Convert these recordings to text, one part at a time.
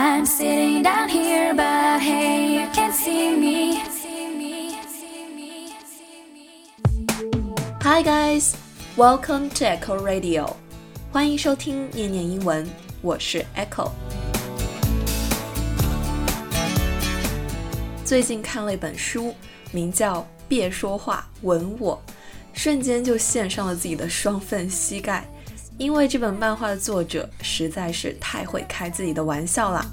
I'm sitting down here, but hey, you can't see me. Hi guys, welcome to Echo Radio. 欢迎收听念念英文，我是 Echo。最近看了一本书，名叫《别说话，吻我》，瞬间就献上了自己的双份膝盖。因为这本漫画的作者实在是太会开自己的玩笑了。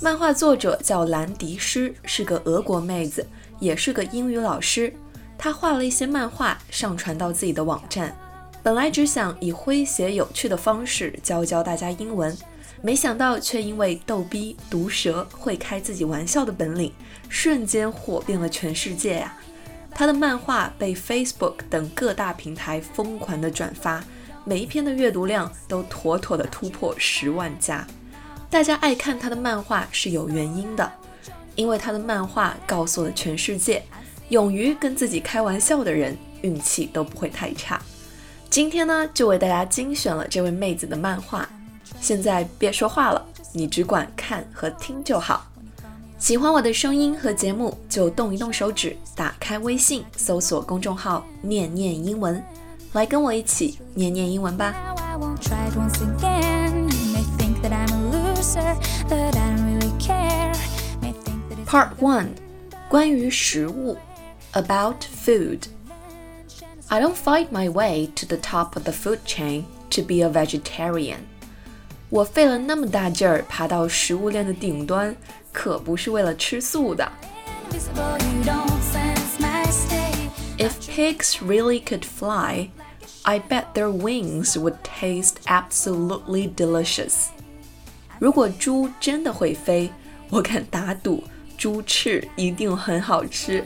漫画作者叫兰迪诗，是个俄国妹子，也是个英语老师。她画了一些漫画，上传到自己的网站。本来只想以诙谐有趣的方式教教大家英文，没想到却因为逗逼、毒舌、会开自己玩笑的本领，瞬间火遍了全世界呀！他的漫画被 Facebook 等各大平台疯狂的转发，每一篇的阅读量都妥妥的突破十万加。大家爱看他的漫画是有原因的，因为他的漫画告诉了全世界，勇于跟自己开玩笑的人运气都不会太差。今天呢，就为大家精选了这位妹子的漫画。现在别说话了，你只管看和听就好。喜欢我的声音和节目，就动一动手指，打开微信，搜索公众号“念念英文”，来跟我一起念念英文吧。Part One，关于食物，About food。I don't fight my way to the top of the food chain to be a vegetarian。我费了那么大劲儿爬到食物链的顶端。可不是为了吃素的。If pigs really could fly, I bet their wings would taste absolutely delicious. 如果猪真的会飞，我敢打赌猪翅一定很好吃。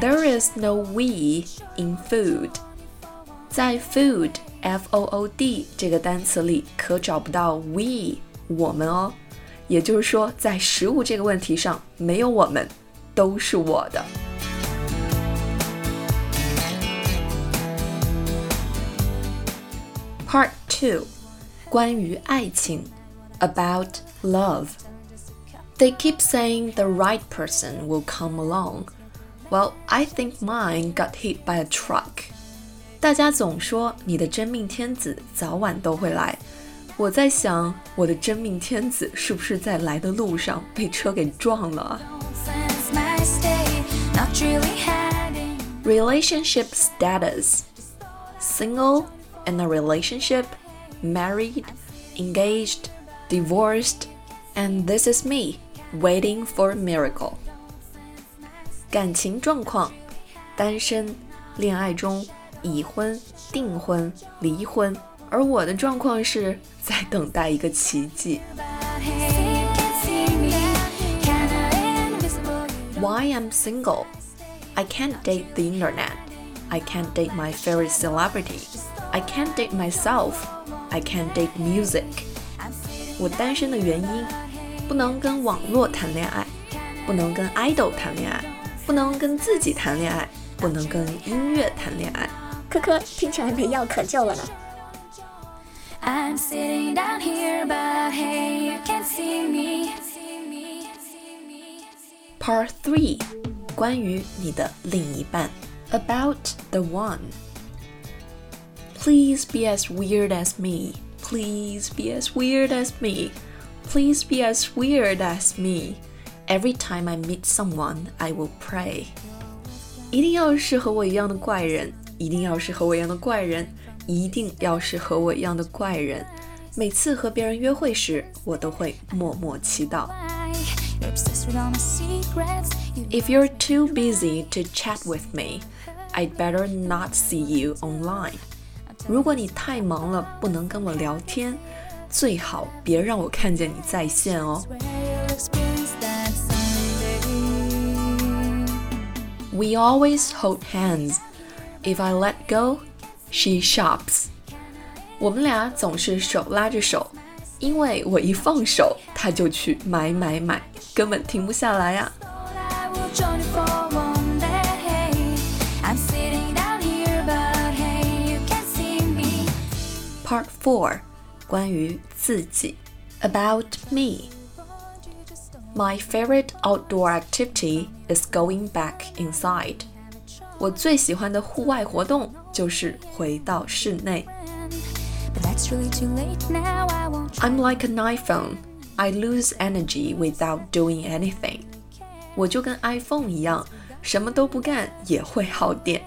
There is no we in food. 在 food f o o d 这个单词里可找不到 we 我们哦，也就是说，在食物这个问题上，没有我们，都是我的。Part two，关于爱情，about love。They keep saying the right person will come along. Well, I think mine got hit by a truck. 大家总说你的真命天子早晚都会来，我在想我的真命天子是不是在来的路上被车给撞了？Relationship status: single, in a relationship, married, engaged, divorced, and this is me waiting for a miracle. 感情状况：单身，恋爱中。 已婚、订婚、离婚，而我的状况是在等待一个奇迹。Why I'm single? I can't date the internet. I can't date my favorite celebrity. I can't date myself. I can't date music. 我单身的原因，不能跟网络谈恋爱，不能跟 idol 谈恋爱，不能跟自己谈恋爱，不能跟音乐谈恋爱。科科听起来没药可救了呢。I'm sitting down here, but hey, you can see me. Part three，关于你的另一半，About the one. Please be as weird as me. Please be as weird as me. Please be as weird as me. Every time I meet someone, I will pray. 一定要是和我一样的怪人。 一定要是和我一样的怪人，一定要是和我一样的怪人。每次和别人约会时，我都会默默祈祷。If you're too busy to chat with me, I'd better not see you online. 如果你太忙了，不能跟我聊天，最好别让我看见你在线哦。We always hold hands. if I let go, she shops。我们俩总是手拉着手，因为我一放手，她就去买买买，根本停不下来呀、啊。Part Four，关于自己，About me。My favorite outdoor activity is going back inside. 我最喜欢的户外活动就是回到室内。I'm like an iPhone. I lose energy without doing anything. 我就跟 iPhone 一样，什么都不干也会耗电。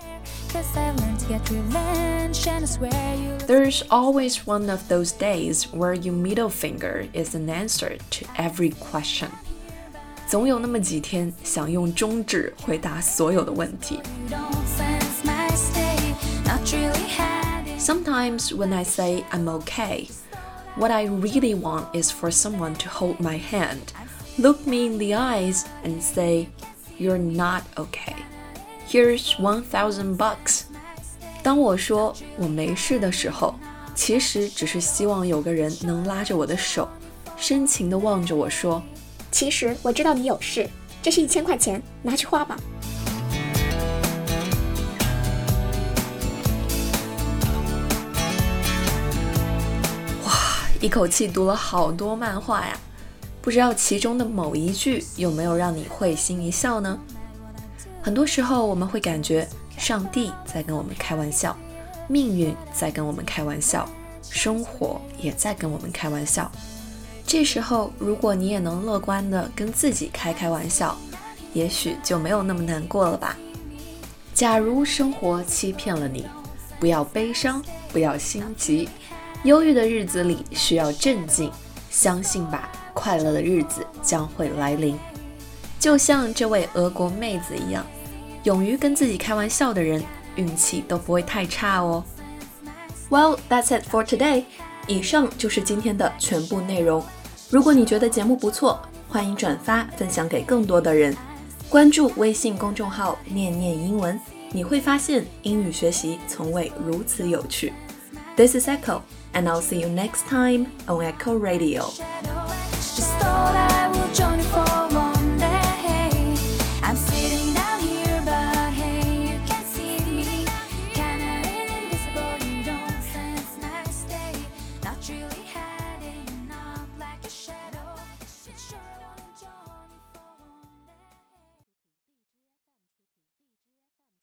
There's always one of those days where your middle finger is an answer to every question. 总有那么几天想用中指回答所有的问题。Sometimes when I say I'm okay, what I really want is for someone to hold my hand, look me in the eyes, and say, You're not okay. Here's one thousand bucks. 当我说我没事的时候，其实只是希望有个人能拉着我的手，深情地望着我说：“ 其实我知道你有事，这是一千块钱，拿去花吧。”哇，一口气读了好多漫画呀！不知道其中的某一句有没有让你会心一笑呢？很多时候我们会感觉。上帝在跟我们开玩笑，命运在跟我们开玩笑，生活也在跟我们开玩笑。这时候，如果你也能乐观的跟自己开开玩笑，也许就没有那么难过了吧。假如生活欺骗了你，不要悲伤，不要心急。忧郁的日子里需要镇静，相信吧，快乐的日子将会来临。就像这位俄国妹子一样。勇于跟自己开玩笑的人，运气都不会太差哦。Well, that's it for today. 以上就是今天的全部内容。如果你觉得节目不错，欢迎转发分享给更多的人。关注微信公众号“念念英文”，你会发现英语学习从未如此有趣。This is Echo, and I'll see you next time on Echo Radio.